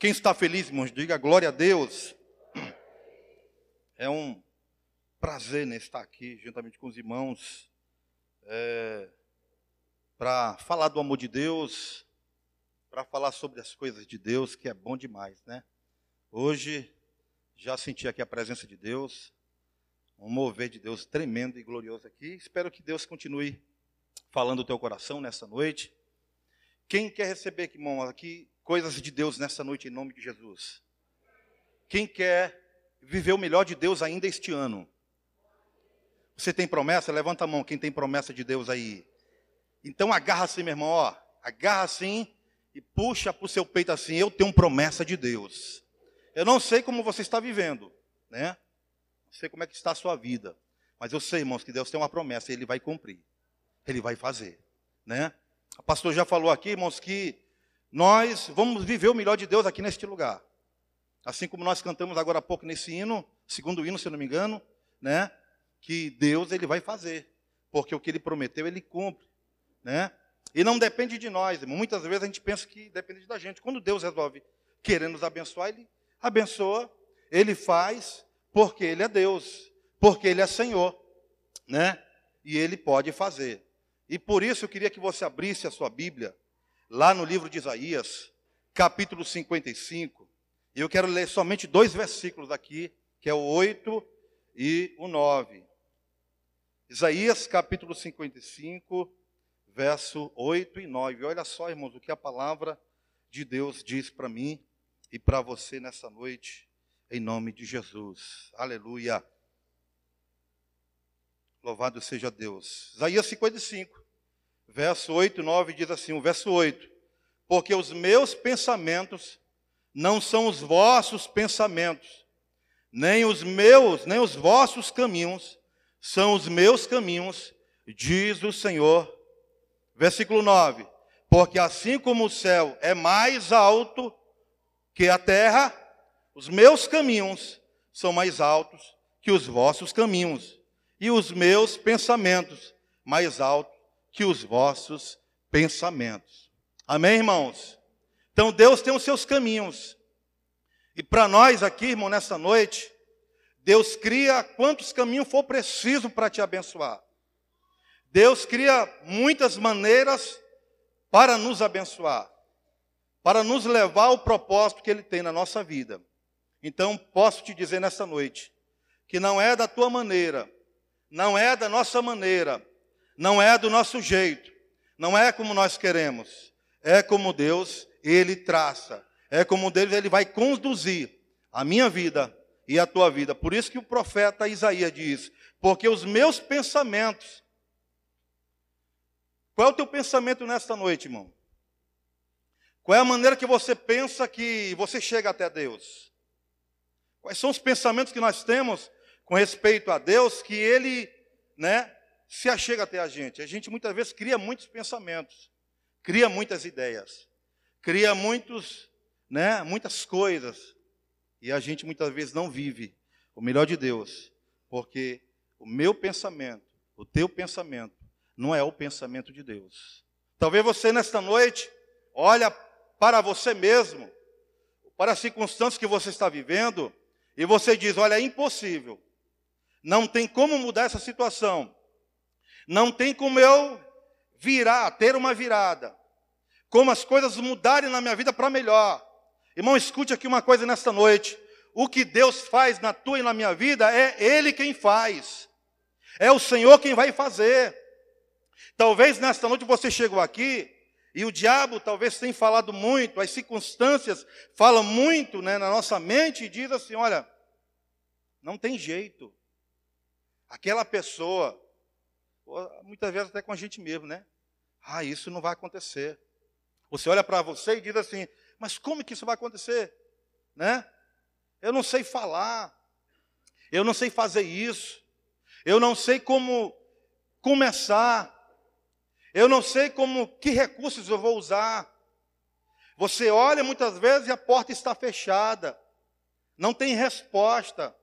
Quem está feliz, irmãos, diga glória a Deus. É um prazer né, estar aqui juntamente com os irmãos é, para falar do amor de Deus, para falar sobre as coisas de Deus, que é bom demais, né? Hoje já senti aqui a presença de Deus, um mover de Deus tremendo e glorioso aqui. Espero que Deus continue falando o teu coração nessa noite. Quem quer receber, irmão, aqui coisas de Deus nessa noite em nome de Jesus? Quem quer viver o melhor de Deus ainda este ano? Você tem promessa? Levanta a mão, quem tem promessa de Deus aí. Então agarra assim, meu irmão, ó. Agarra assim e puxa para o seu peito assim, eu tenho promessa de Deus. Eu não sei como você está vivendo, né? Não sei como é que está a sua vida. Mas eu sei, irmãos, que Deus tem uma promessa e Ele vai cumprir. Ele vai fazer, né? O pastor já falou aqui, irmãos, que nós vamos viver o melhor de Deus aqui neste lugar. Assim como nós cantamos agora há pouco nesse hino, segundo hino, se não me engano, né? Que Deus ele vai fazer, porque o que ele prometeu ele cumpre, né? E não depende de nós. Muitas vezes a gente pensa que depende da gente. Quando Deus resolve querer nos abençoar, ele abençoa, ele faz, porque ele é Deus, porque ele é Senhor, né? E ele pode fazer. E por isso eu queria que você abrisse a sua Bíblia lá no livro de Isaías, capítulo 55. E eu quero ler somente dois versículos aqui, que é o 8 e o 9. Isaías capítulo 55, verso 8 e 9. Olha só, irmãos, o que a palavra de Deus diz para mim e para você nessa noite, em nome de Jesus. Aleluia. Louvado seja Deus. Isaías 55, verso 8 e 9 diz assim: o verso 8: Porque os meus pensamentos não são os vossos pensamentos, nem os meus, nem os vossos caminhos são os meus caminhos, diz o Senhor. Versículo 9: Porque assim como o céu é mais alto que a terra, os meus caminhos são mais altos que os vossos caminhos, e os meus pensamentos mais altos que os vossos pensamentos. Amém, irmãos? Então Deus tem os seus caminhos. E para nós aqui, irmão, nessa noite, Deus cria quantos caminhos for preciso para te abençoar. Deus cria muitas maneiras para nos abençoar, para nos levar ao propósito que Ele tem na nossa vida. Então, posso te dizer nessa noite, que não é da tua maneira, não é da nossa maneira, não é do nosso jeito, não é como nós queremos, é como Deus ele traça. É como Deus ele vai conduzir a minha vida e a tua vida. Por isso que o profeta Isaías diz: porque os meus pensamentos. Qual é o teu pensamento nesta noite, irmão? Qual é a maneira que você pensa que você chega até Deus? Quais são os pensamentos que nós temos com respeito a Deus que Ele, né, se achega até a gente? A gente muitas vezes cria muitos pensamentos, cria muitas ideias cria muitos, né, muitas coisas, e a gente muitas vezes não vive o melhor de Deus, porque o meu pensamento, o teu pensamento, não é o pensamento de Deus. Talvez você nesta noite olha para você mesmo, para as circunstâncias que você está vivendo, e você diz: olha, é impossível, não tem como mudar essa situação, não tem como eu virar, ter uma virada, como as coisas mudarem na minha vida para melhor. Irmão, escute aqui uma coisa nesta noite. O que Deus faz na tua e na minha vida é Ele quem faz. É o Senhor quem vai fazer. Talvez nesta noite você chegou aqui e o diabo talvez tenha falado muito, as circunstâncias falam muito né, na nossa mente e diz assim: olha, não tem jeito. Aquela pessoa, muitas vezes até com a gente mesmo, né? Ah, isso não vai acontecer. Você olha para você e diz assim: mas como que isso vai acontecer? Né? Eu não sei falar, eu não sei fazer isso, eu não sei como começar, eu não sei como que recursos eu vou usar. Você olha muitas vezes e a porta está fechada, não tem resposta,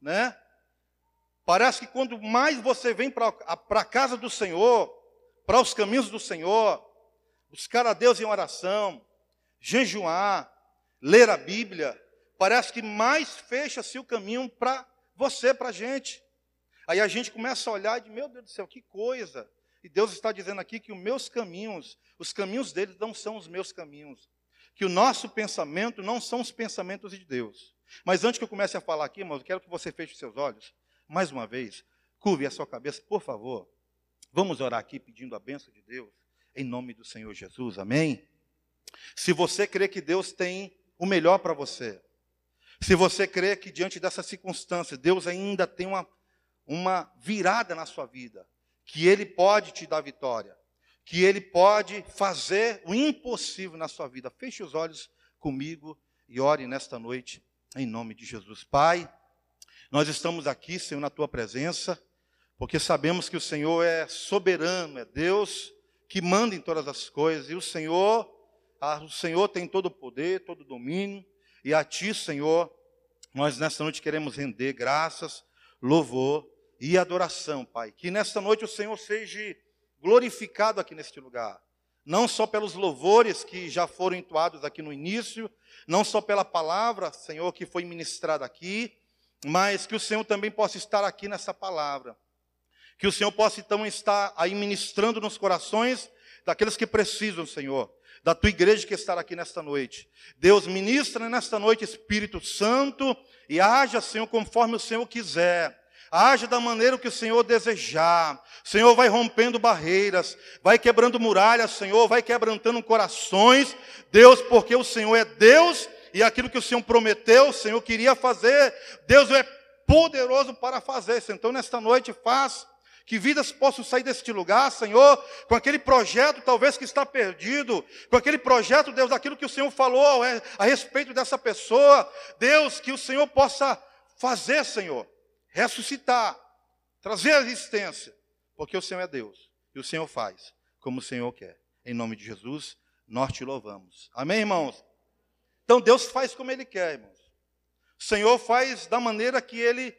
né? Parece que quando mais você vem para a casa do Senhor, para os caminhos do Senhor, buscar a Deus em oração, jejuar, ler a Bíblia, parece que mais fecha-se o caminho para você, para a gente. Aí a gente começa a olhar e diz, meu Deus do céu, que coisa. E Deus está dizendo aqui que os meus caminhos, os caminhos deles não são os meus caminhos. Que o nosso pensamento não são os pensamentos de Deus. Mas antes que eu comece a falar aqui, irmãos, eu quero que você feche os seus olhos. Mais uma vez, curve a sua cabeça, por favor. Vamos orar aqui pedindo a bênção de Deus, em nome do Senhor Jesus, amém? Se você crê que Deus tem o melhor para você, se você crê que diante dessas circunstâncias, Deus ainda tem uma, uma virada na sua vida, que Ele pode te dar vitória, que Ele pode fazer o impossível na sua vida, feche os olhos comigo e ore nesta noite, em nome de Jesus. Pai, nós estamos aqui, Senhor, na Tua presença porque sabemos que o Senhor é soberano, é Deus que manda em todas as coisas, e o Senhor, o Senhor tem todo o poder, todo o domínio, e a Ti, Senhor, nós nesta noite queremos render graças, louvor e adoração, Pai. Que nesta noite o Senhor seja glorificado aqui neste lugar, não só pelos louvores que já foram entoados aqui no início, não só pela palavra, Senhor, que foi ministrada aqui, mas que o Senhor também possa estar aqui nessa palavra que o Senhor possa então estar aí ministrando nos corações daqueles que precisam, Senhor, da tua igreja que está aqui nesta noite. Deus ministra nesta noite, Espírito Santo, e haja, Senhor, conforme o Senhor quiser. Haja da maneira que o Senhor desejar. Senhor vai rompendo barreiras, vai quebrando muralhas, Senhor, vai quebrantando corações. Deus, porque o Senhor é Deus e aquilo que o Senhor prometeu, o Senhor queria fazer, Deus é poderoso para fazer. Então, nesta noite, faz que vidas possam sair deste lugar, Senhor, com aquele projeto talvez que está perdido, com aquele projeto, Deus, daquilo que o Senhor falou a respeito dessa pessoa. Deus, que o Senhor possa fazer, Senhor, ressuscitar, trazer a existência, porque o Senhor é Deus e o Senhor faz como o Senhor quer. Em nome de Jesus, nós te louvamos. Amém, irmãos? Então Deus faz como Ele quer, irmãos. O Senhor faz da maneira que Ele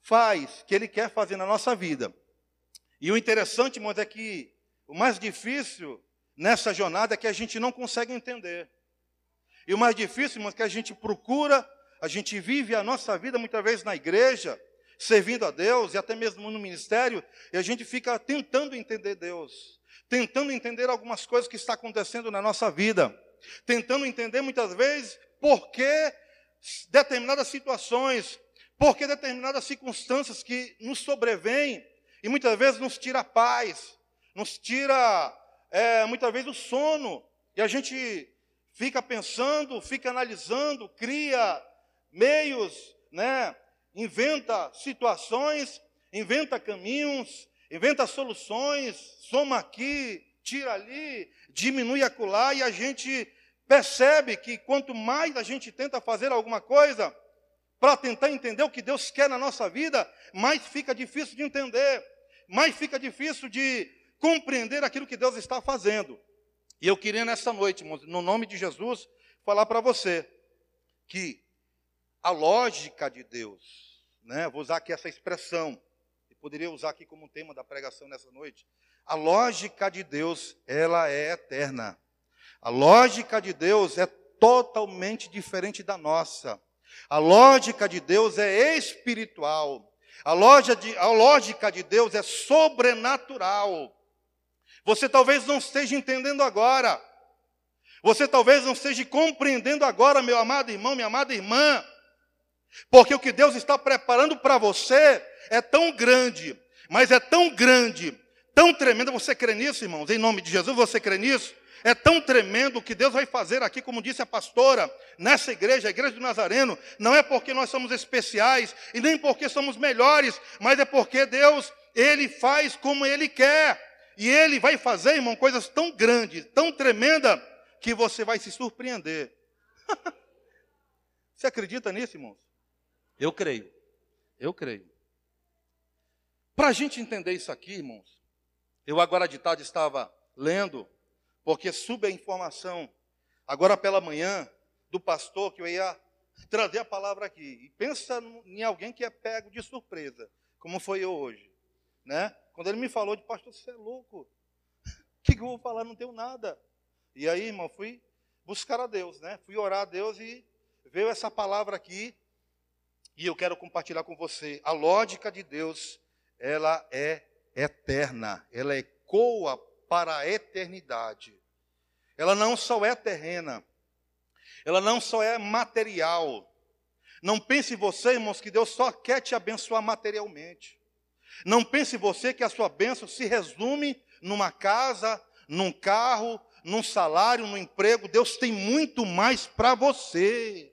faz, que Ele quer fazer na nossa vida. E o interessante, irmãos, é que o mais difícil nessa jornada é que a gente não consegue entender. E o mais difícil, irmãos, é que a gente procura, a gente vive a nossa vida muitas vezes na igreja, servindo a Deus e até mesmo no ministério, e a gente fica tentando entender Deus, tentando entender algumas coisas que está acontecendo na nossa vida, tentando entender muitas vezes por que determinadas situações, porque determinadas circunstâncias que nos sobrevêm e muitas vezes nos tira a paz, nos tira é, muitas vezes o sono, e a gente fica pensando, fica analisando, cria meios, né? inventa situações, inventa caminhos, inventa soluções, soma aqui, tira ali, diminui acolá, e a gente percebe que quanto mais a gente tenta fazer alguma coisa, para tentar entender o que Deus quer na nossa vida, mais fica difícil de entender, mais fica difícil de compreender aquilo que Deus está fazendo. E eu queria nessa noite, no nome de Jesus, falar para você que a lógica de Deus, né, vou usar aqui essa expressão, e poderia usar aqui como tema da pregação nessa noite. A lógica de Deus, ela é eterna. A lógica de Deus é totalmente diferente da nossa. A lógica de Deus é espiritual. A, de, a lógica de Deus é sobrenatural. Você talvez não esteja entendendo agora. Você talvez não esteja compreendendo agora, meu amado irmão, minha amada irmã. Porque o que Deus está preparando para você é tão grande, mas é tão grande, tão tremendo. Você crê nisso, irmãos? Em nome de Jesus, você crê nisso? É tão tremendo o que Deus vai fazer aqui, como disse a pastora, nessa igreja, a igreja do Nazareno, não é porque nós somos especiais e nem porque somos melhores, mas é porque Deus, Ele faz como Ele quer. E Ele vai fazer, irmão, coisas tão grandes, tão tremendas, que você vai se surpreender. você acredita nisso, irmãos? Eu creio. Eu creio. Para a gente entender isso aqui, irmãos, eu agora de tarde estava lendo porque sube a informação, agora pela manhã, do pastor que eu ia trazer a palavra aqui. E pensa em alguém que é pego de surpresa, como foi eu hoje. Né? Quando ele me falou de pastor, você é louco. O que, que eu vou falar? Não tenho nada. E aí, irmão, fui buscar a Deus, né? Fui orar a Deus e veio essa palavra aqui e eu quero compartilhar com você. A lógica de Deus, ela é eterna, ela ecoa para a eternidade. Ela não só é terrena, ela não só é material. Não pense você, irmãos, que Deus só quer te abençoar materialmente. Não pense você que a sua bênção se resume numa casa, num carro, num salário, num emprego. Deus tem muito mais para você.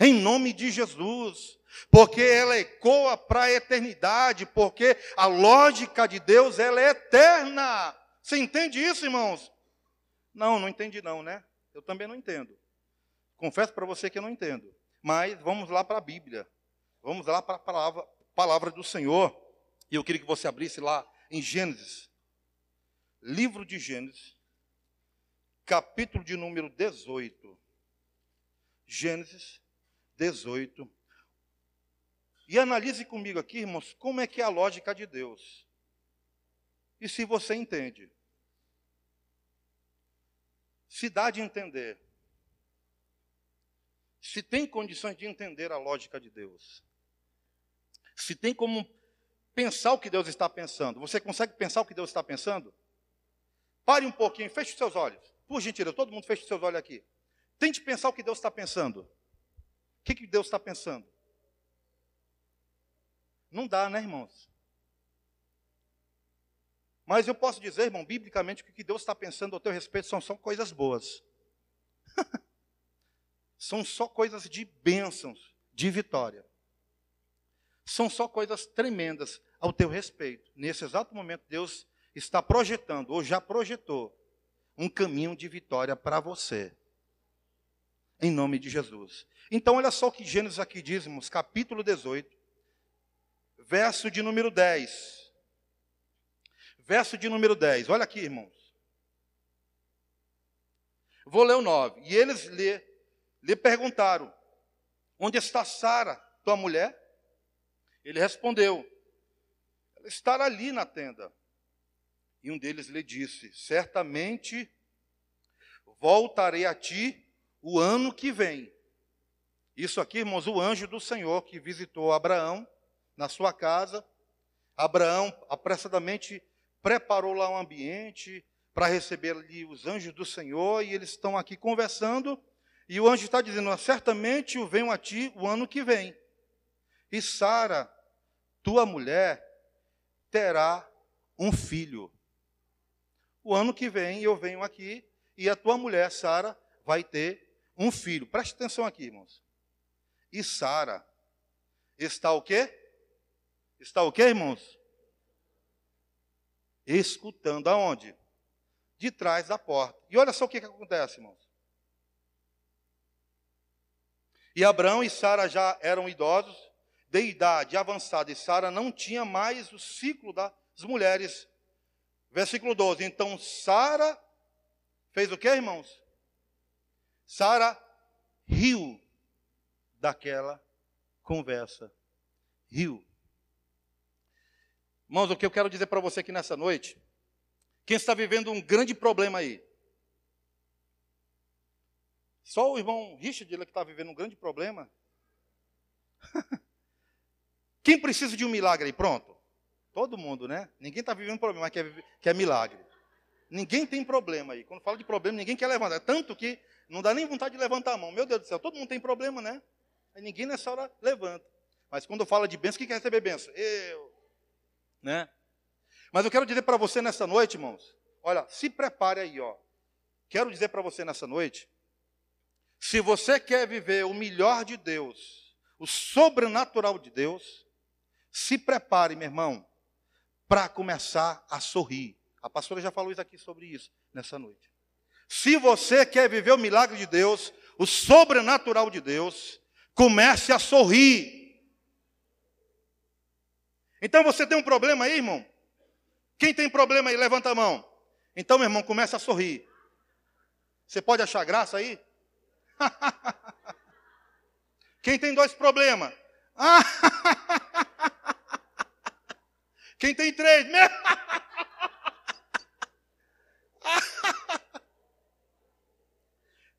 Em nome de Jesus. Porque ela ecoa para a eternidade, porque a lógica de Deus ela é eterna. Você entende isso, irmãos? Não, não entendi não, né? Eu também não entendo. Confesso para você que eu não entendo. Mas vamos lá para a Bíblia. Vamos lá para a palavra, palavra do Senhor. E eu queria que você abrisse lá em Gênesis. Livro de Gênesis, capítulo de número 18. Gênesis 18. E analise comigo aqui, irmãos, como é que é a lógica de Deus. E se você entende. Se dá de entender. Se tem condições de entender a lógica de Deus. Se tem como pensar o que Deus está pensando. Você consegue pensar o que Deus está pensando? Pare um pouquinho, feche os seus olhos. Por gentileza, todo mundo feche os seus olhos aqui. Tente pensar o que Deus está pensando. O que, que Deus está pensando? Não dá, né, irmãos? Mas eu posso dizer, irmão, biblicamente, que o que Deus está pensando ao teu respeito são só coisas boas. são só coisas de bênçãos, de vitória. São só coisas tremendas ao teu respeito. Nesse exato momento, Deus está projetando, ou já projetou, um caminho de vitória para você. Em nome de Jesus. Então, olha só o que Gênesis aqui diz, irmãos, capítulo 18, verso de número 10. Verso de número 10. Olha aqui, irmãos. Vou ler o 9. E eles lhe, lhe perguntaram: Onde está Sara, tua mulher? Ele respondeu: Ela está ali na tenda. E um deles lhe disse: Certamente voltarei a ti o ano que vem. Isso aqui, irmãos, o anjo do Senhor que visitou Abraão na sua casa. Abraão apressadamente preparou lá um ambiente para receber ali os anjos do Senhor e eles estão aqui conversando. E o anjo está dizendo: Certamente eu venho a ti o ano que vem. E Sara, tua mulher, terá um filho. O ano que vem eu venho aqui e a tua mulher, Sara, vai ter um filho. Preste atenção aqui, irmãos. E Sara está o quê? Está o quê, irmãos? Escutando aonde? De trás da porta. E olha só o que, que acontece, irmãos. E Abraão e Sara já eram idosos, de idade avançada, e Sara não tinha mais o ciclo das mulheres. Versículo 12. Então Sara fez o que, irmãos? Sara riu daquela conversa. Riu. Irmãos, o que eu quero dizer para você aqui nessa noite, quem está vivendo um grande problema aí? Só o irmão Richard que está vivendo um grande problema? Quem precisa de um milagre aí? Pronto. Todo mundo, né? Ninguém está vivendo um problema, mas quer, quer milagre. Ninguém tem problema aí. Quando fala de problema, ninguém quer levantar. Tanto que não dá nem vontade de levantar a mão. Meu Deus do céu, todo mundo tem problema, né? Aí ninguém nessa hora levanta. Mas quando fala de bênção, quem quer receber bênção? Eu né? Mas eu quero dizer para você nessa noite, irmãos, olha, se prepare aí, ó. Quero dizer para você nessa noite, se você quer viver o melhor de Deus, o sobrenatural de Deus, se prepare, meu irmão, para começar a sorrir. A pastora já falou isso aqui sobre isso nessa noite. Se você quer viver o milagre de Deus, o sobrenatural de Deus, comece a sorrir. Então você tem um problema aí, irmão? Quem tem problema aí, levanta a mão. Então, meu irmão, começa a sorrir. Você pode achar graça aí? Quem tem dois problemas? Quem tem três?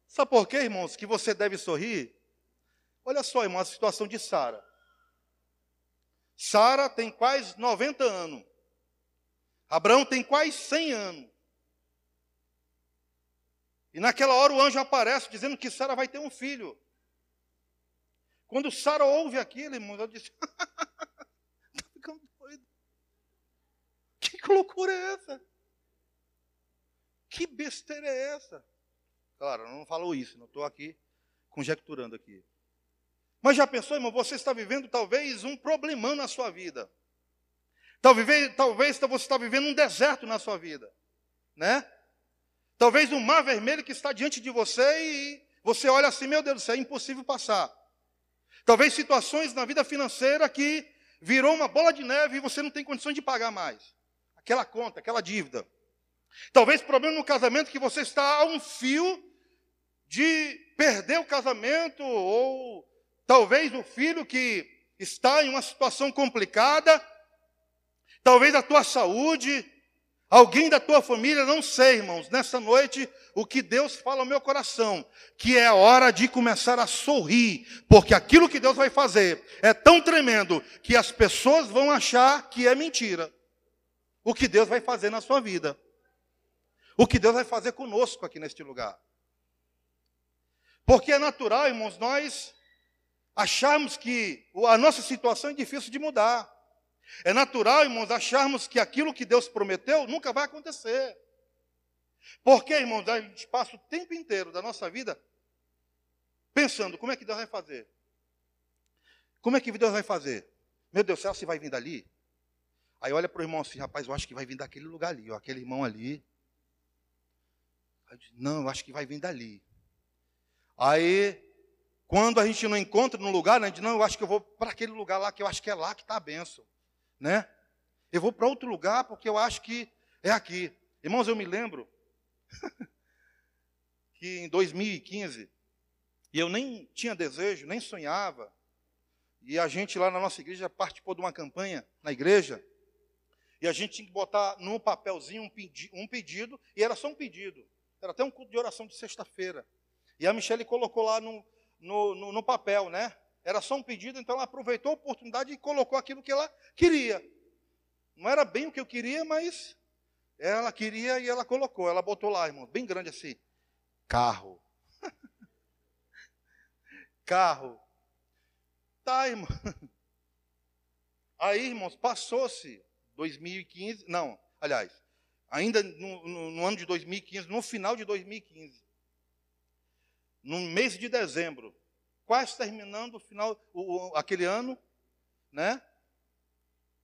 Sabe por quê, irmãos, que você deve sorrir? Olha só, irmão, a situação de Sara. Sara tem quase 90 anos. Abraão tem quase 100 anos. E naquela hora o anjo aparece dizendo que Sara vai ter um filho. Quando Sara ouve aquilo, irmão, ela disse: Está ficando doido. Que loucura é essa? Que besteira é essa? Claro, não falou isso, não estou aqui conjecturando aqui. Mas já pensou, irmão, você está vivendo talvez um problemão na sua vida. Talvez, talvez você está vivendo um deserto na sua vida, né? Talvez um mar vermelho que está diante de você e você olha assim, meu Deus do céu, é impossível passar. Talvez situações na vida financeira que virou uma bola de neve e você não tem condições de pagar mais. Aquela conta, aquela dívida. Talvez problema no casamento que você está a um fio de perder o casamento ou talvez o filho que está em uma situação complicada, talvez a tua saúde, alguém da tua família, não sei, irmãos, nessa noite o que Deus fala ao meu coração, que é hora de começar a sorrir, porque aquilo que Deus vai fazer é tão tremendo que as pessoas vão achar que é mentira. O que Deus vai fazer na sua vida. O que Deus vai fazer conosco aqui neste lugar. Porque é natural, irmãos, nós acharmos que a nossa situação é difícil de mudar. É natural, irmãos, acharmos que aquilo que Deus prometeu nunca vai acontecer. Porque, irmãos, a gente passa o tempo inteiro da nossa vida pensando como é que Deus vai fazer. Como é que Deus vai fazer? Meu Deus, será que vai vir dali? Aí olha para o irmão assim, rapaz, eu acho que vai vir daquele lugar ali, ó, aquele irmão ali. Não, eu acho que vai vir dali. Aí quando a gente não encontra no lugar, né, a gente não, eu acho que eu vou para aquele lugar lá, que eu acho que é lá que está a benção. Né? Eu vou para outro lugar porque eu acho que é aqui. Irmãos, eu me lembro que em 2015, e eu nem tinha desejo, nem sonhava, e a gente lá na nossa igreja participou de uma campanha na igreja, e a gente tinha que botar num papelzinho um, pedi um pedido, e era só um pedido. Era até um culto de oração de sexta-feira. E a Michelle colocou lá no, no, no, no papel, né? Era só um pedido, então ela aproveitou a oportunidade e colocou aquilo que ela queria. Não era bem o que eu queria, mas ela queria e ela colocou. Ela botou lá, irmão, bem grande assim: carro. carro. Tá, irmão. Aí, irmãos, passou-se 2015, não, aliás, ainda no, no, no, ano de 2015, no final de 2015 no mês de dezembro, quase terminando o final, o, aquele ano, né?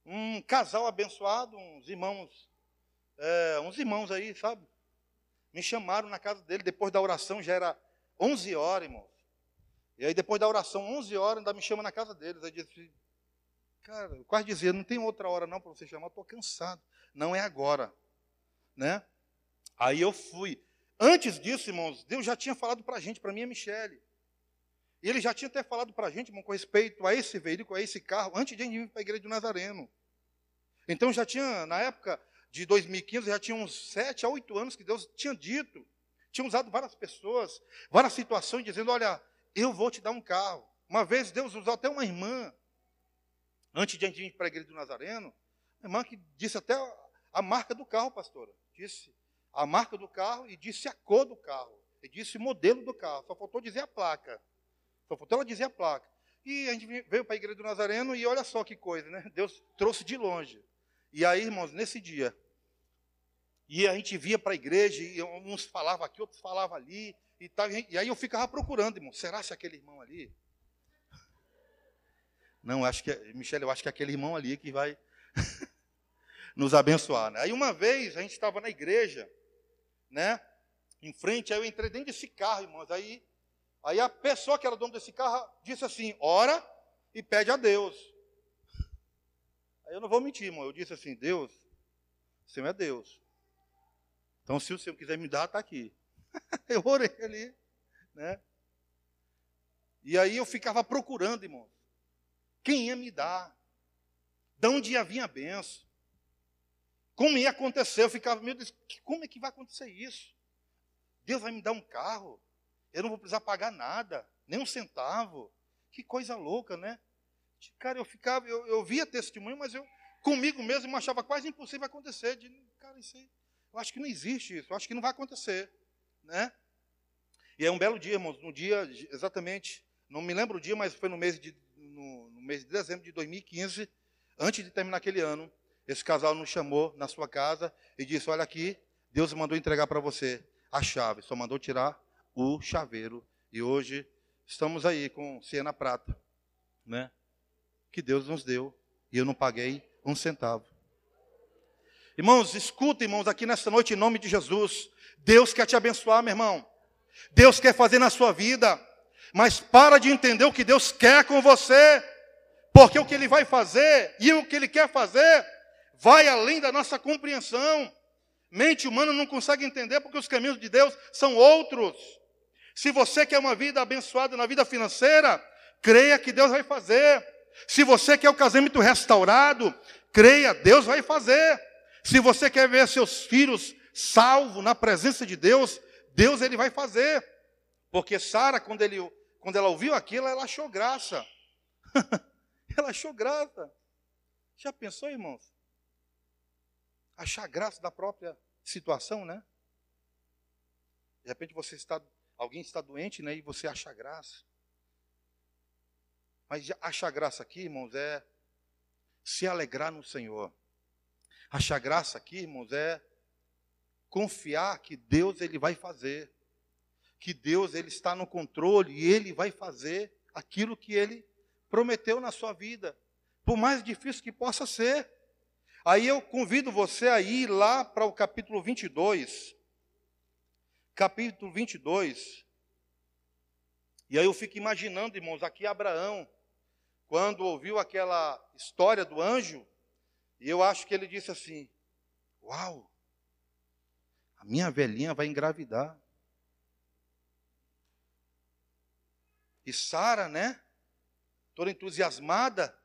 Um casal abençoado, uns irmãos, é, uns irmãos aí, sabe? Me chamaram na casa dele, depois da oração, já era 11 horas, irmãos. E aí, depois da oração, 11 horas, ainda me chama na casa deles. Aí disse, cara, eu quase dizia, não tem outra hora não para você chamar, estou cansado. Não é agora, né? Aí eu fui. Antes disso, irmãos, Deus já tinha falado para a gente, para mim e a Michele. E ele já tinha até falado para a gente, irmão, com respeito a esse veículo, a esse carro, antes de a gente vir para a igreja do Nazareno. Então já tinha, na época de 2015, já tinha uns sete a oito anos que Deus tinha dito. Tinha usado várias pessoas, várias situações, dizendo: Olha, eu vou te dar um carro. Uma vez Deus usou até uma irmã, antes de a gente vir para a igreja do Nazareno, uma irmã que disse até a marca do carro, pastora. Disse: a marca do carro e disse a cor do carro. E disse o modelo do carro. Só faltou dizer a placa. Só faltou ela dizer a placa. E a gente veio para a igreja do Nazareno e olha só que coisa, né? Deus trouxe de longe. E aí, irmãos, nesse dia, e a gente via para a igreja, e uns falavam aqui, outros falavam ali, e, tal, e aí eu ficava procurando, irmão, será se aquele irmão ali? Não, acho que, Michele, eu acho que é aquele irmão ali que vai nos abençoar. Né? Aí uma vez a gente estava na igreja, né? Em frente, aí eu entrei dentro desse carro, irmãos. Aí, aí a pessoa que era dono desse carro disse assim: ora e pede a Deus. Aí eu não vou mentir, irmão. Eu disse assim: Deus, o Senhor é Deus. Então, se o Senhor quiser me dar, está aqui. eu orei ali, né? E aí eu ficava procurando, irmãos, quem ia me dar, de onde ia vir a benção. Como ia acontecer? Eu ficava, meu Deus, como é que vai acontecer isso? Deus vai me dar um carro? Eu não vou precisar pagar nada, nem um centavo. Que coisa louca, né? Cara, eu ficava, eu, eu via testemunho, mas eu comigo mesmo achava quase impossível acontecer. De, cara, isso aí, eu acho que não existe isso, eu acho que não vai acontecer, né? E é um belo dia, irmãos, no dia exatamente, não me lembro o dia, mas foi no mês de no, no mês de dezembro de 2015, antes de terminar aquele ano, esse casal nos chamou na sua casa e disse: Olha aqui, Deus mandou entregar para você a chave, só mandou tirar o chaveiro. E hoje estamos aí com Siena Prata, né? Que Deus nos deu e eu não paguei um centavo. Irmãos, escuta, irmãos, aqui nesta noite, em nome de Jesus. Deus quer te abençoar, meu irmão. Deus quer fazer na sua vida. Mas para de entender o que Deus quer com você. Porque o que Ele vai fazer e o que Ele quer fazer vai além da nossa compreensão. Mente humana não consegue entender porque os caminhos de Deus são outros. Se você quer uma vida abençoada na vida financeira, creia que Deus vai fazer. Se você quer o casamento restaurado, creia, Deus vai fazer. Se você quer ver seus filhos salvos na presença de Deus, Deus ele vai fazer. Porque Sara, quando, ele, quando ela ouviu aquilo, ela achou graça. ela achou graça. Já pensou, irmãos? Achar graça da própria situação, né? De repente você está, alguém está doente, né? E você acha graça. Mas achar graça aqui, irmãos, é se alegrar no Senhor. Achar graça aqui, irmãos, é confiar que Deus ele vai fazer. Que Deus ele está no controle e ele vai fazer aquilo que ele prometeu na sua vida, por mais difícil que possa ser. Aí eu convido você a ir lá para o capítulo 22. Capítulo 22. E aí eu fico imaginando, irmãos, aqui Abraão, quando ouviu aquela história do anjo, e eu acho que ele disse assim: Uau, a minha velhinha vai engravidar. E Sara, né? Toda entusiasmada,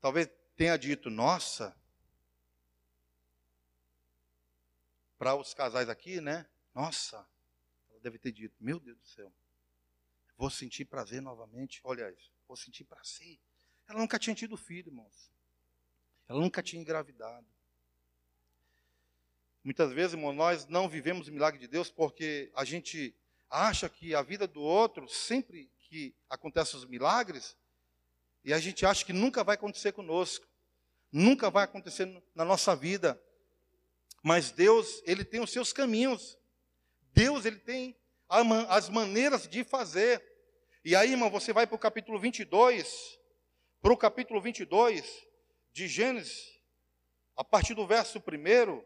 talvez tenha dito: Nossa, para os casais aqui, né? Nossa, ela deve ter dito: Meu Deus do céu, vou sentir prazer novamente. Olha isso, vou sentir prazer. Ela nunca tinha tido filho, irmãos. Ela nunca tinha engravidado. Muitas vezes, irmão, nós não vivemos o milagre de Deus porque a gente acha que a vida do outro, sempre que acontecem os milagres, e a gente acha que nunca vai acontecer conosco, nunca vai acontecer na nossa vida. Mas Deus, Ele tem os seus caminhos. Deus, Ele tem as maneiras de fazer. E aí, irmão, você vai para o capítulo 22, para o capítulo 22, de Gênesis, a partir do verso 1,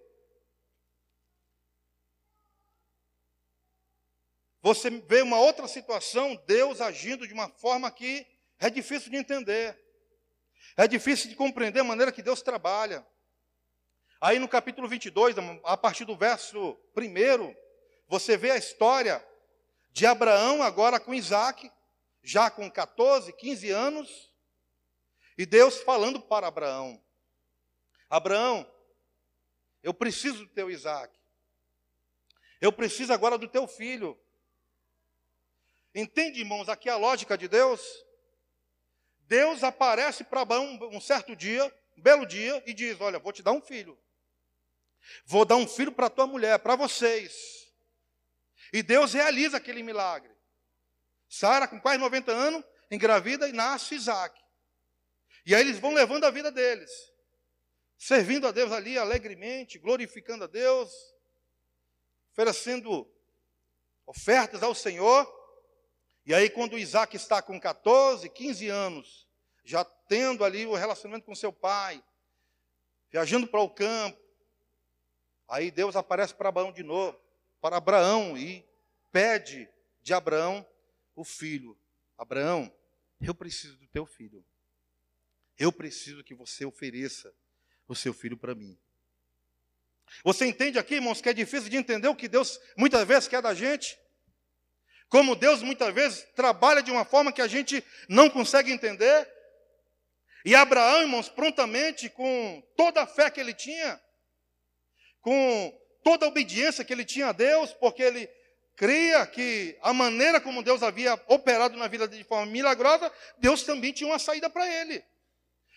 você vê uma outra situação, Deus agindo de uma forma que é difícil de entender. É difícil de compreender a maneira que Deus trabalha. Aí no capítulo 22, a partir do verso 1, você vê a história de Abraão agora com Isaac, já com 14, 15 anos, e Deus falando para Abraão: Abraão, eu preciso do teu Isaac. Eu preciso agora do teu filho. Entende, irmãos, aqui a lógica de Deus? Deus aparece para Abraão um certo dia, um belo dia, e diz: Olha, vou te dar um filho. Vou dar um filho para tua mulher, para vocês. E Deus realiza aquele milagre. Sara, com quase 90 anos, engravida e nasce Isaac. E aí eles vão levando a vida deles, servindo a Deus ali alegremente, glorificando a Deus, oferecendo ofertas ao Senhor. E aí, quando Isaac está com 14, 15 anos, já tendo ali o relacionamento com seu pai, viajando para o campo, aí Deus aparece para Abraão de novo, para Abraão e pede de Abraão o filho. Abraão, eu preciso do teu filho. Eu preciso que você ofereça o seu filho para mim. Você entende aqui, irmãos, que é difícil de entender o que Deus muitas vezes quer da gente? Como Deus muitas vezes trabalha de uma forma que a gente não consegue entender? E Abraão, irmãos, prontamente, com toda a fé que ele tinha, com toda a obediência que ele tinha a Deus, porque ele cria que a maneira como Deus havia operado na vida de forma milagrosa, Deus também tinha uma saída para ele.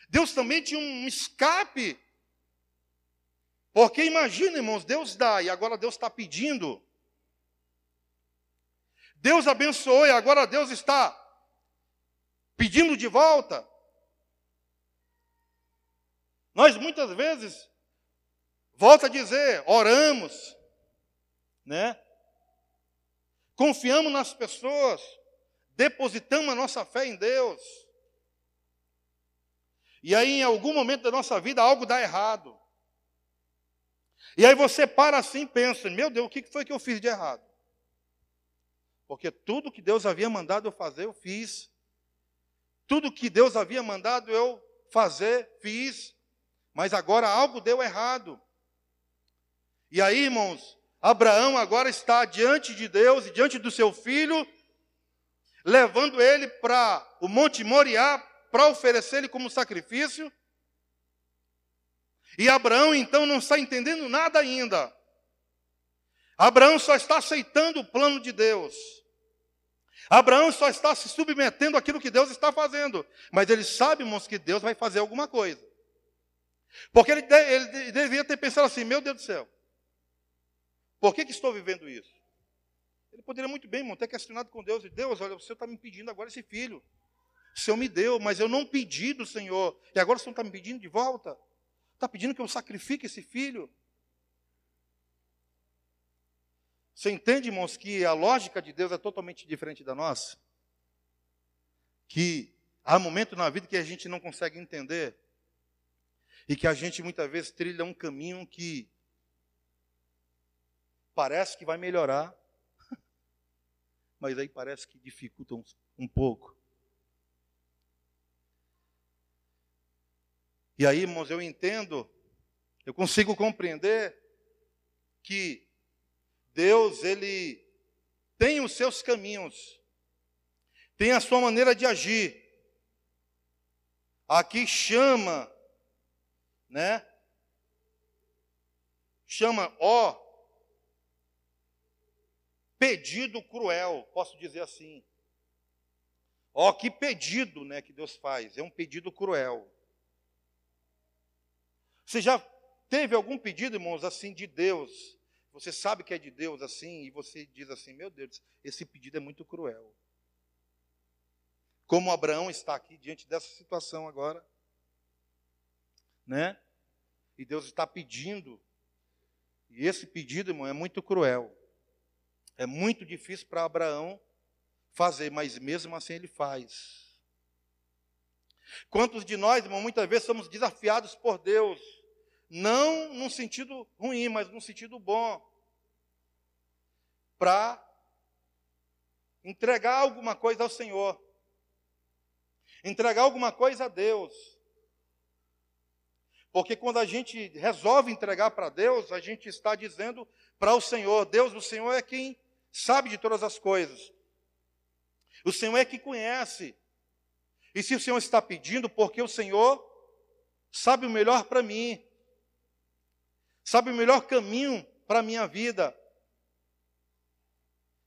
Deus também tinha um escape. Porque imagina, irmãos, Deus dá e agora Deus está pedindo. Deus abençoou e agora Deus está pedindo de volta. Nós muitas vezes, volta a dizer, oramos, né? Confiamos nas pessoas, depositamos a nossa fé em Deus. E aí, em algum momento da nossa vida, algo dá errado. E aí você para assim e pensa: meu Deus, o que foi que eu fiz de errado? Porque tudo que Deus havia mandado eu fazer, eu fiz. Tudo que Deus havia mandado eu fazer, fiz. Mas agora algo deu errado. E aí, irmãos, Abraão agora está diante de Deus e diante do seu filho, levando ele para o Monte Moriá para oferecer ele como sacrifício. E Abraão então não está entendendo nada ainda. Abraão só está aceitando o plano de Deus. Abraão só está se submetendo àquilo que Deus está fazendo. Mas ele sabe, irmãos, que Deus vai fazer alguma coisa. Porque ele, ele devia ter pensado assim: meu Deus do céu, por que, que estou vivendo isso? Ele poderia muito bem, irmão, ter questionado com Deus: Deus, olha, o Senhor está me pedindo agora esse filho. O Senhor me deu, mas eu não pedi do Senhor. E agora o Senhor está me pedindo de volta? Está pedindo que eu sacrifique esse filho? Você entende, irmãos, que a lógica de Deus é totalmente diferente da nossa? Que há momentos na vida que a gente não consegue entender e que a gente muitas vezes trilha um caminho que parece que vai melhorar, mas aí parece que dificulta um, um pouco. E aí, irmãos, eu entendo, eu consigo compreender que Deus, ele tem os seus caminhos, tem a sua maneira de agir. Aqui chama, né? Chama, ó, pedido cruel, posso dizer assim. Ó, que pedido, né, que Deus faz? É um pedido cruel. Você já teve algum pedido, irmãos, assim de Deus? Você sabe que é de Deus assim, e você diz assim: meu Deus, esse pedido é muito cruel. Como Abraão está aqui diante dessa situação agora, né? E Deus está pedindo, e esse pedido, irmão, é muito cruel. É muito difícil para Abraão fazer, mas mesmo assim ele faz. Quantos de nós, irmão, muitas vezes somos desafiados por Deus, não num sentido ruim, mas num sentido bom, para entregar alguma coisa ao Senhor, entregar alguma coisa a Deus. Porque quando a gente resolve entregar para Deus, a gente está dizendo para o Senhor: Deus, o Senhor é quem sabe de todas as coisas. O Senhor é que conhece. E se o Senhor está pedindo, porque o Senhor sabe o melhor para mim, sabe o melhor caminho para a minha vida.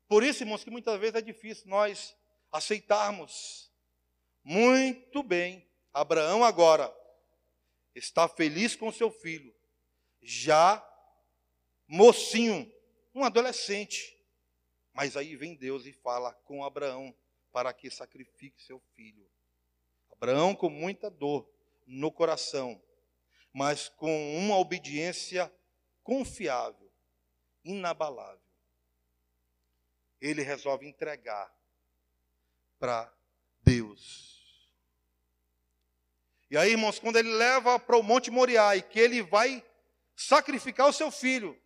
Por isso, irmãos, que muitas vezes é difícil nós aceitarmos. Muito bem, Abraão agora está feliz com seu filho, já mocinho, um adolescente. Mas aí vem Deus e fala com Abraão para que sacrifique seu filho. Abraão com muita dor no coração, mas com uma obediência confiável, inabalável. Ele resolve entregar para Deus. E aí, irmãos, quando ele leva para o Monte Moriá e que ele vai sacrificar o seu filho,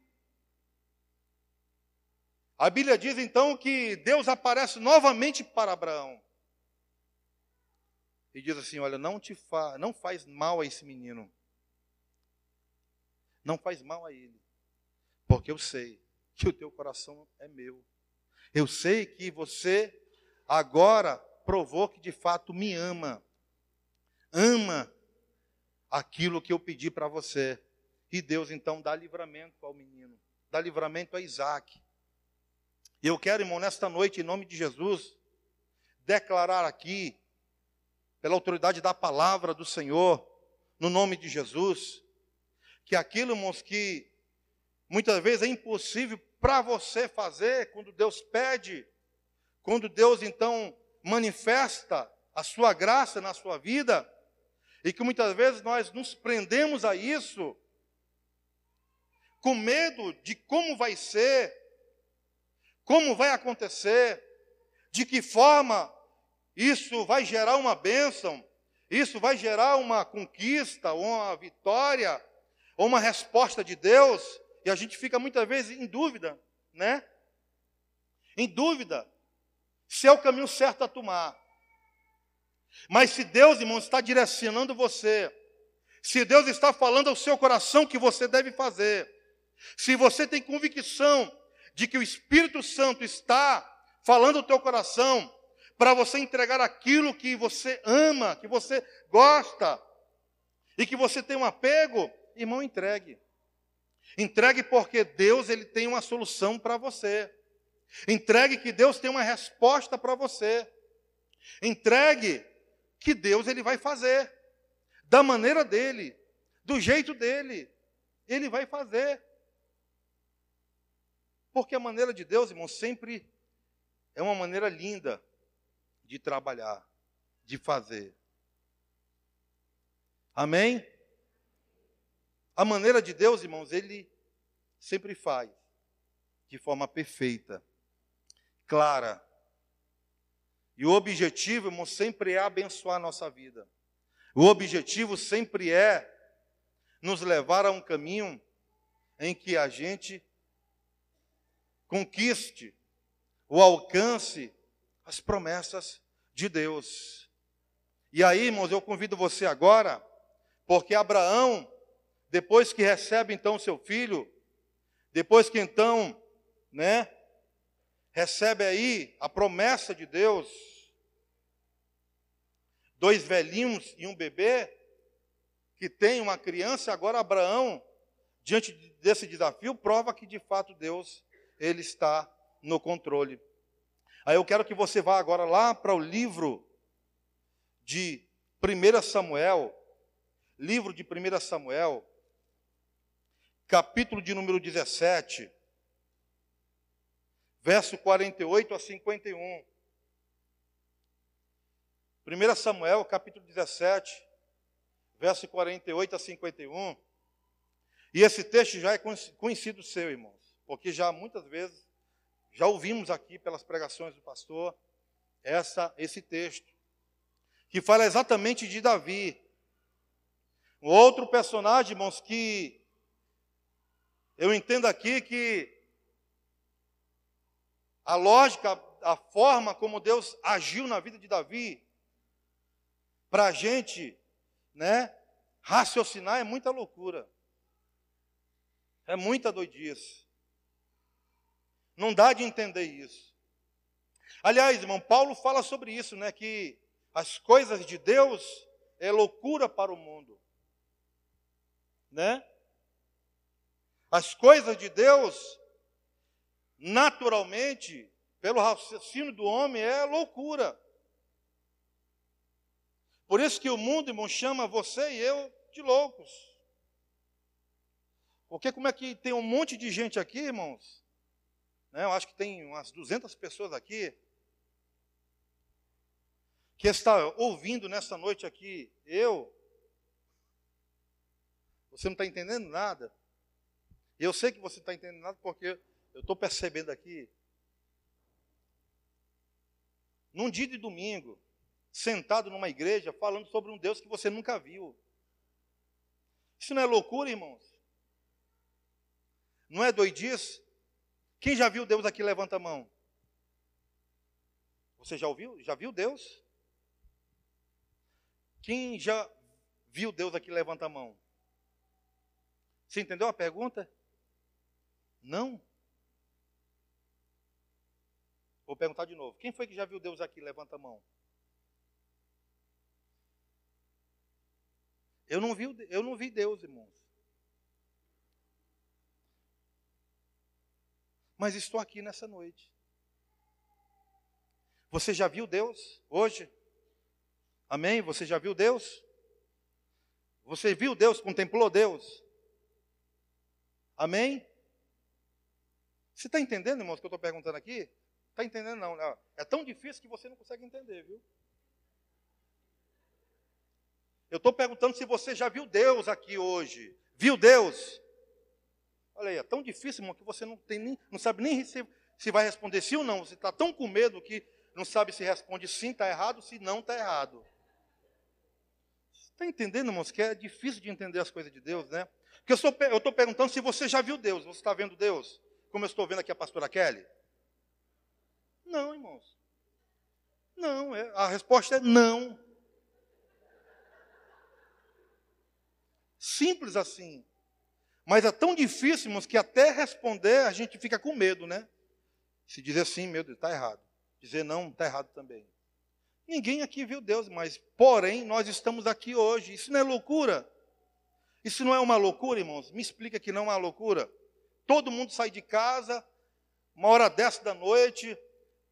a Bíblia diz então que Deus aparece novamente para Abraão. E diz assim: Olha, não te fa não faz mal a esse menino. Não faz mal a ele. Porque eu sei que o teu coração é meu. Eu sei que você agora provou que de fato me ama. Ama aquilo que eu pedi para você. E Deus então dá livramento ao menino, dá livramento a Isaac. E eu quero, irmão, nesta noite, em nome de Jesus, declarar aqui, pela autoridade da palavra do Senhor, no nome de Jesus, que aquilo, irmãos, que muitas vezes é impossível para você fazer, quando Deus pede, quando Deus então manifesta a sua graça na sua vida, e que muitas vezes nós nos prendemos a isso, com medo de como vai ser, como vai acontecer, de que forma isso vai gerar uma bênção, isso vai gerar uma conquista, uma vitória, ou uma resposta de Deus, e a gente fica muitas vezes em dúvida, né? Em dúvida se é o caminho certo a tomar. Mas se Deus, irmão, está direcionando você, se Deus está falando ao seu coração que você deve fazer, se você tem convicção de que o Espírito Santo está falando ao teu coração para você entregar aquilo que você ama, que você gosta e que você tem um apego, irmão, entregue. Entregue porque Deus ele tem uma solução para você. Entregue que Deus tem uma resposta para você. Entregue que Deus ele vai fazer da maneira dele, do jeito dele. Ele vai fazer. Porque a maneira de Deus, irmão, sempre é uma maneira linda de trabalhar, de fazer. Amém? A maneira de Deus, irmãos, ele sempre faz de forma perfeita, clara, e o objetivo, irmão, sempre é abençoar a nossa vida. O objetivo sempre é nos levar a um caminho em que a gente conquiste ou alcance as promessas de Deus. E aí, irmãos, eu convido você agora, porque Abraão, depois que recebe então seu filho, depois que então, né, recebe aí a promessa de Deus, dois velhinhos e um bebê, que tem uma criança, agora Abraão, diante desse desafio, prova que de fato Deus, ele está no controle. Aí eu quero que você vá agora lá para o livro de 1 Samuel, livro de 1 Samuel, capítulo de número 17, verso 48 a 51. 1 Samuel, capítulo 17, verso 48 a 51. E esse texto já é conhecido seu, irmãos, porque já muitas vezes já ouvimos aqui pelas pregações do pastor essa esse texto que fala exatamente de Davi. Um outro personagem, irmãos, que eu entendo aqui que a lógica, a forma como Deus agiu na vida de Davi para a gente, né, raciocinar é muita loucura. É muita doidice. Não dá de entender isso. Aliás, irmão, Paulo fala sobre isso, né, que as coisas de Deus é loucura para o mundo. Né? As coisas de Deus naturalmente, pelo raciocínio do homem, é loucura. Por isso que o mundo, irmão, chama você e eu de loucos. Porque como é que tem um monte de gente aqui, irmãos? Né, eu acho que tem umas 200 pessoas aqui que está ouvindo nessa noite aqui, eu, você não está entendendo nada. Eu sei que você está entendendo nada porque eu estou percebendo aqui, num dia de domingo, sentado numa igreja falando sobre um Deus que você nunca viu. Isso não é loucura, irmãos? Não é doidice? Quem já viu Deus aqui, levanta a mão. Você já ouviu? Já viu Deus? Quem já viu Deus aqui, levanta a mão. Você entendeu a pergunta? Não? Vou perguntar de novo. Quem foi que já viu Deus aqui? Levanta a mão. Eu não vi, eu não vi Deus, irmãos. Mas estou aqui nessa noite. Você já viu Deus hoje? Amém? Você já viu Deus? Você viu Deus, contemplou Deus? Amém? Você está entendendo, irmãos, o que eu estou perguntando aqui? Está entendendo, não, não. É tão difícil que você não consegue entender, viu? Eu estou perguntando se você já viu Deus aqui hoje. Viu Deus? Olha aí, é tão difícil, irmão, que você não, tem nem, não sabe nem se, se vai responder sim ou não. Você está tão com medo que não sabe se responde sim, está errado, se não, está errado. Está entendendo, irmãos, que é difícil de entender as coisas de Deus, né? Porque eu estou perguntando se você já viu Deus. Você está vendo Deus? Como eu estou vendo aqui a pastora Kelly? Não, irmãos. Não, é, a resposta é não. Simples assim. Mas é tão difícil, irmãos, que até responder a gente fica com medo, né? Se dizer sim, meu Deus, está errado. Dizer não, está errado também. Ninguém aqui viu Deus, mas, porém, nós estamos aqui hoje. Isso não é loucura? Isso não é uma loucura, irmãos? Me explica que não é uma loucura. Todo mundo sai de casa, uma hora dessa da noite,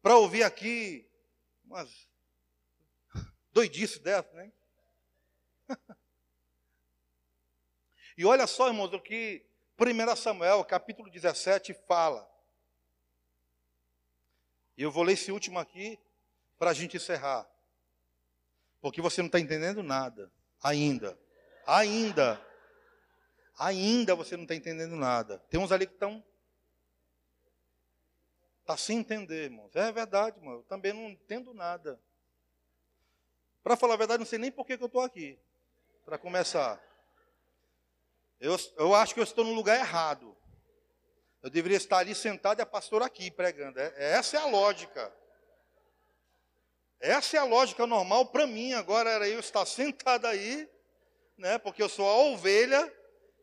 para ouvir aqui umas doidices dessas, né? e olha só, irmãos, o que 1 Samuel, capítulo 17, fala. E eu vou ler esse último aqui para a gente encerrar. Porque você não está entendendo nada. Ainda. Ainda. Ainda você não está entendendo nada. Tem uns ali que estão. Está sem entender, irmãos. É verdade, irmão. Eu também não entendo nada. Para falar a verdade, não sei nem por que, que eu estou aqui. Para começar. Eu, eu acho que eu estou no lugar errado. Eu deveria estar ali sentado e a pastora aqui pregando. É, essa é a lógica. Essa é a lógica normal para mim. Agora era eu estar sentado aí, né? Porque eu sou a ovelha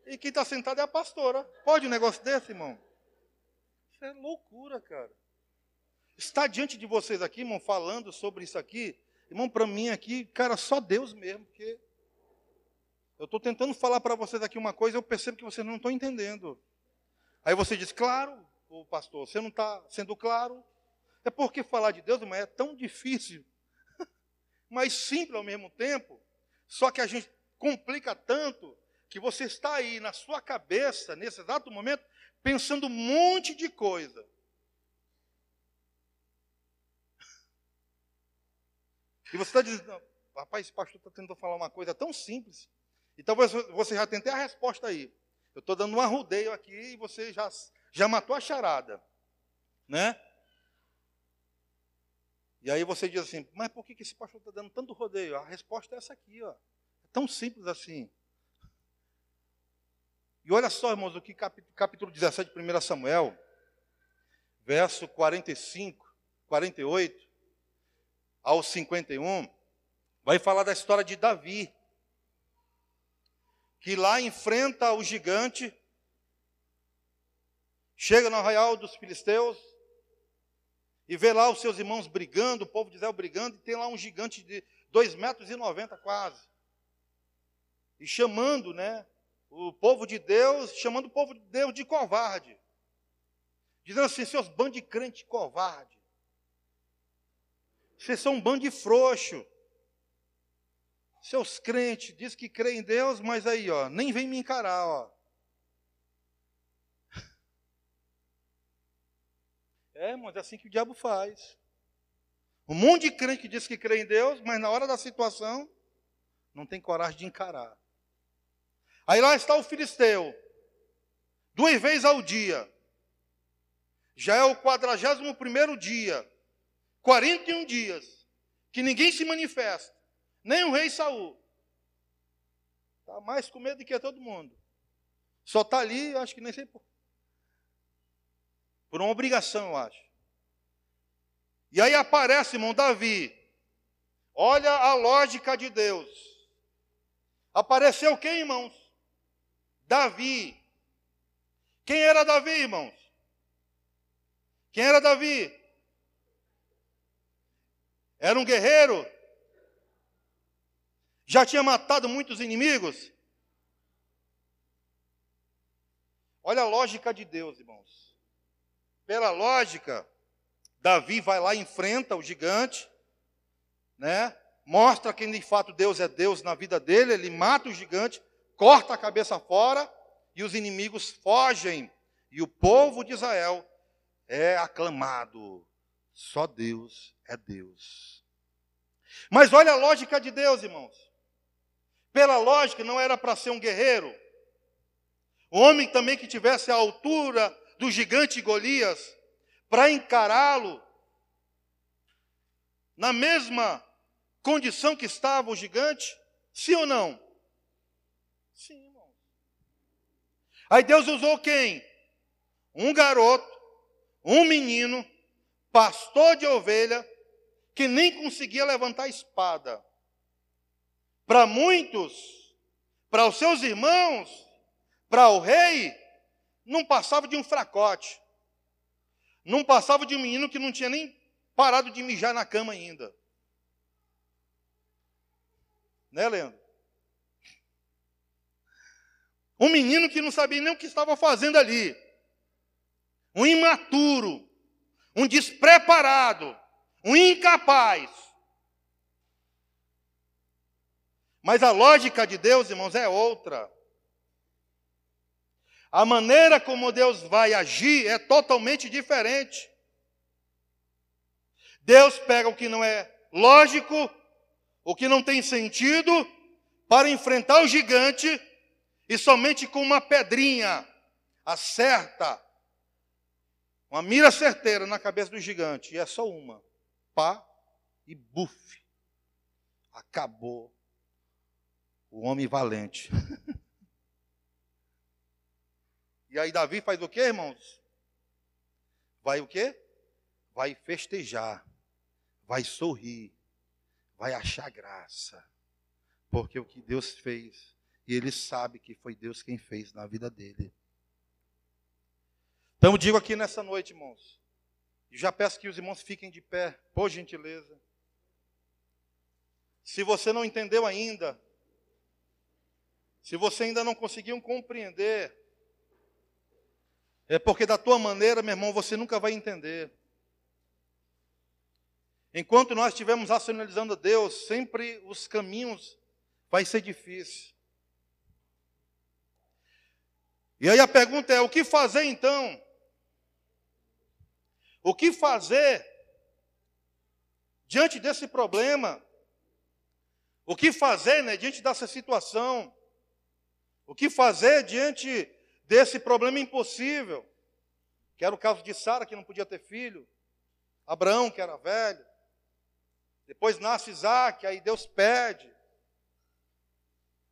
e quem está sentado é a pastora. Pode um negócio desse, irmão? Isso é loucura, cara. Estar diante de vocês aqui, irmão, falando sobre isso aqui, irmão, para mim aqui, cara, só Deus mesmo, porque eu estou tentando falar para vocês aqui uma coisa, eu percebo que vocês não estão entendendo. Aí você diz, claro, o pastor, você não está sendo claro. É porque falar de Deus, mas é tão difícil, mas simples ao mesmo tempo. Só que a gente complica tanto que você está aí na sua cabeça, nesse exato momento, pensando um monte de coisa. E você está dizendo, rapaz, esse pastor está tentando falar uma coisa tão simples. E talvez você já tenha a resposta aí. Eu estou dando um arrudeio aqui e você já, já matou a charada. Né? E aí você diz assim, mas por que, que esse pastor está dando tanto rodeio? A resposta é essa aqui, ó. É tão simples assim. E olha só, irmãos, o que capítulo 17 de 1 Samuel, verso 45, 48 ao 51, vai falar da história de Davi que lá enfrenta o gigante, chega no arraial dos filisteus e vê lá os seus irmãos brigando, o povo de Israel brigando, e tem lá um gigante de 2 metros e 90 quase. E chamando, né, o povo de Deus, chamando o povo de Deus de covarde. Dizendo assim, seus bandos de crente covarde. Vocês são um bando de frouxo. Seus crentes, diz que crê em Deus, mas aí, ó, nem vem me encarar, ó. É, mas é assim que o diabo faz. Um monte de crente que diz que crê em Deus, mas na hora da situação não tem coragem de encarar. Aí lá está o filisteu, duas vezes ao dia. Já é o quadragésimo primeiro dia, 41 dias, que ninguém se manifesta. Nem o rei Saul. Está mais com medo do que todo mundo. Só está ali, acho que nem sei por. Por uma obrigação, eu acho. E aí aparece, irmão, Davi. Olha a lógica de Deus. Apareceu quem, irmãos? Davi. Quem era Davi, irmãos? Quem era Davi? Era um guerreiro já tinha matado muitos inimigos? Olha a lógica de Deus, irmãos. Pela lógica, Davi vai lá enfrenta o gigante, né? Mostra quem de fato Deus é Deus na vida dele, ele mata o gigante, corta a cabeça fora e os inimigos fogem. E o povo de Israel é aclamado. Só Deus é Deus. Mas olha a lógica de Deus, irmãos. Pela lógica, não era para ser um guerreiro. Um homem também que tivesse a altura do gigante Golias, para encará-lo na mesma condição que estava o gigante? Sim ou não? Sim, irmão. Aí Deus usou quem? Um garoto, um menino, pastor de ovelha, que nem conseguia levantar a espada. Para muitos, para os seus irmãos, para o rei, não passava de um fracote. Não passava de um menino que não tinha nem parado de mijar na cama ainda. Né, Leandro? Um menino que não sabia nem o que estava fazendo ali. Um imaturo. Um despreparado. Um incapaz. Mas a lógica de Deus, irmãos, é outra. A maneira como Deus vai agir é totalmente diferente. Deus pega o que não é lógico, o que não tem sentido, para enfrentar o gigante e somente com uma pedrinha acerta, uma mira certeira na cabeça do gigante, e é só uma, pá e bufe. Acabou o homem valente. E aí Davi faz o que, irmãos? Vai o quê? Vai festejar, vai sorrir, vai achar graça. Porque o que Deus fez, e ele sabe que foi Deus quem fez na vida dele. Então digo aqui nessa noite, irmãos, e já peço que os irmãos fiquem de pé, por gentileza. Se você não entendeu ainda, se você ainda não conseguiu compreender, é porque da tua maneira, meu irmão, você nunca vai entender. Enquanto nós estivermos racionalizando a Deus, sempre os caminhos vai ser difícil. E aí a pergunta é: o que fazer então? O que fazer diante desse problema? O que fazer né, diante dessa situação? O que fazer diante desse problema impossível, que era o caso de Sara, que não podia ter filho, Abraão, que era velho, depois nasce Isaac, aí Deus pede,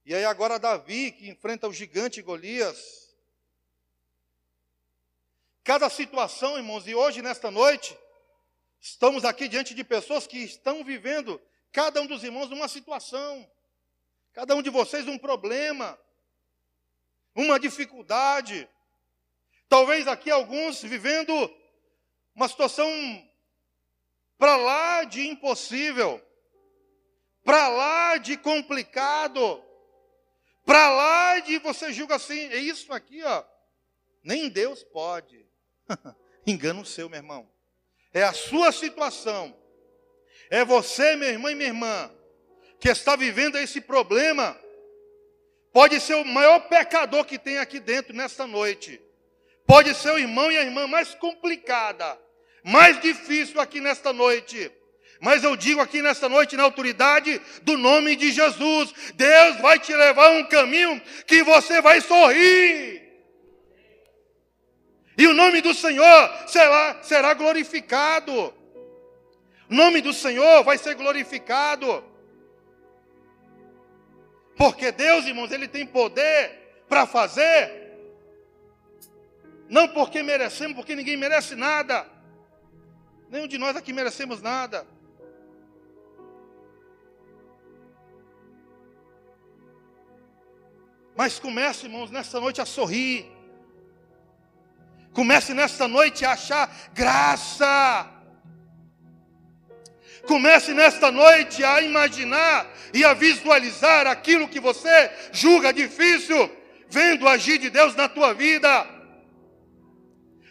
e aí agora Davi, que enfrenta o gigante Golias. Cada situação, irmãos, e hoje, nesta noite, estamos aqui diante de pessoas que estão vivendo, cada um dos irmãos, uma situação, cada um de vocês um problema, uma dificuldade. Talvez aqui alguns vivendo uma situação para lá de impossível, para lá de complicado, para lá de você julga assim, é isso aqui, ó. Nem Deus pode. Engano seu, meu irmão. É a sua situação. É você, meu irmão e minha irmã, que está vivendo esse problema Pode ser o maior pecador que tem aqui dentro nesta noite. Pode ser o irmão e a irmã mais complicada, mais difícil aqui nesta noite. Mas eu digo aqui nesta noite, na autoridade do nome de Jesus, Deus vai te levar um caminho que você vai sorrir. E o nome do Senhor será, será glorificado. O nome do Senhor vai ser glorificado. Porque Deus, irmãos, Ele tem poder para fazer. Não porque merecemos, porque ninguém merece nada. Nenhum de nós aqui merecemos nada. Mas comece, irmãos, nesta noite a sorrir. Comece nesta noite a achar graça. Comece nesta noite a imaginar e a visualizar aquilo que você julga difícil, vendo agir de Deus na tua vida.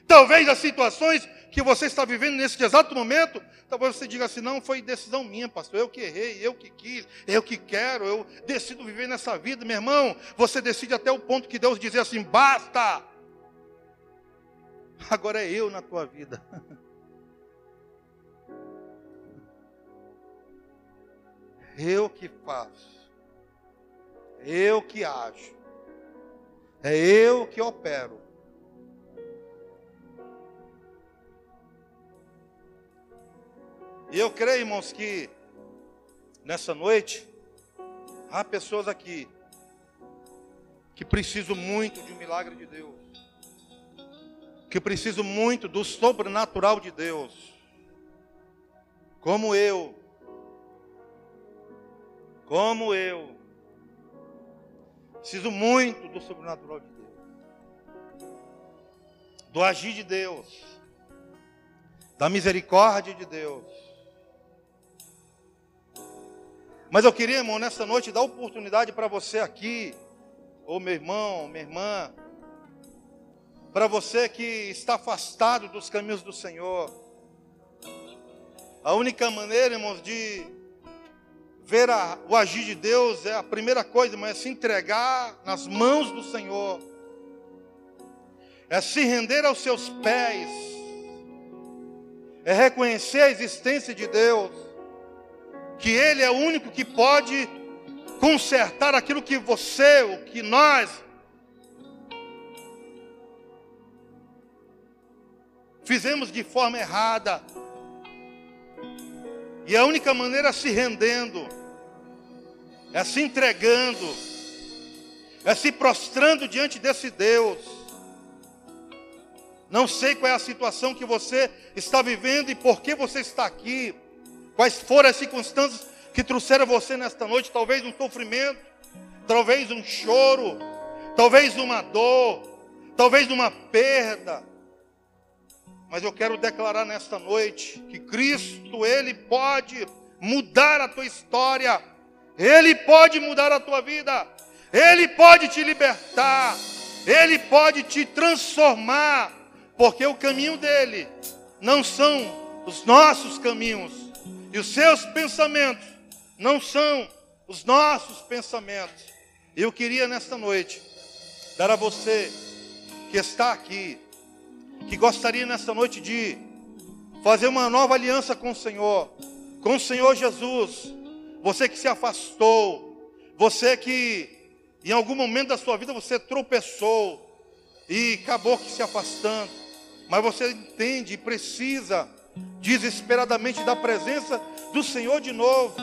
Talvez as situações que você está vivendo nesse exato momento, talvez você diga assim: não, foi decisão minha, pastor, eu que errei, eu que quis, eu que quero, eu decido viver nessa vida, meu irmão. Você decide até o ponto que Deus dizer assim: basta, agora é eu na tua vida. Eu que faço, eu que ajo, é eu que opero. E eu creio, irmãos, que nessa noite há pessoas aqui que precisam muito de um milagre de Deus, que precisam muito do sobrenatural de Deus, como eu, como eu, preciso muito do sobrenatural de Deus, do agir de Deus, da misericórdia de Deus. Mas eu queria, irmão, nessa noite dar oportunidade para você aqui, ou meu irmão, minha irmã, para você que está afastado dos caminhos do Senhor. A única maneira, irmãos, de ver a, o agir de Deus é a primeira coisa, mas é se entregar nas mãos do Senhor, é se render aos seus pés, é reconhecer a existência de Deus. Que Ele é o único que pode consertar aquilo que você, o que nós fizemos de forma errada. E a única maneira é se rendendo, é se entregando, é se prostrando diante desse Deus. Não sei qual é a situação que você está vivendo e por que você está aqui. Quais foram as circunstâncias que trouxeram você nesta noite? Talvez um sofrimento, talvez um choro, talvez uma dor, talvez uma perda. Mas eu quero declarar nesta noite que Cristo, Ele pode mudar a tua história, Ele pode mudar a tua vida, Ele pode te libertar, Ele pode te transformar, porque o caminho dele não são os nossos caminhos, e os seus pensamentos não são os nossos pensamentos. Eu queria nesta noite dar a você que está aqui, que gostaria nesta noite de fazer uma nova aliança com o Senhor, com o Senhor Jesus. Você que se afastou, você que em algum momento da sua vida você tropeçou e acabou que se afastando, mas você entende e precisa desesperadamente da presença do Senhor de novo.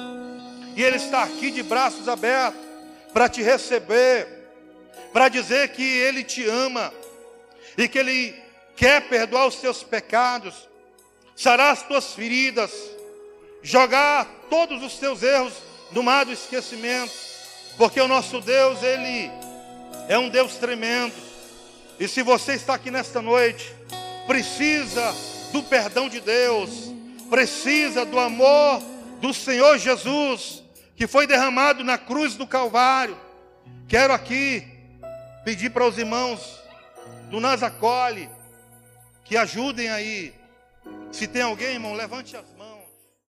E Ele está aqui de braços abertos para te receber, para dizer que Ele te ama e que Ele quer perdoar os teus pecados, sarar as tuas feridas, jogar todos os teus erros no mar do esquecimento, porque o nosso Deus, Ele é um Deus tremendo. E se você está aqui nesta noite, precisa do perdão de Deus, precisa do amor do Senhor Jesus, que foi derramado na cruz do Calvário. Quero aqui pedir para os irmãos do Nasacole que ajudem aí. Se tem alguém, irmão, levante a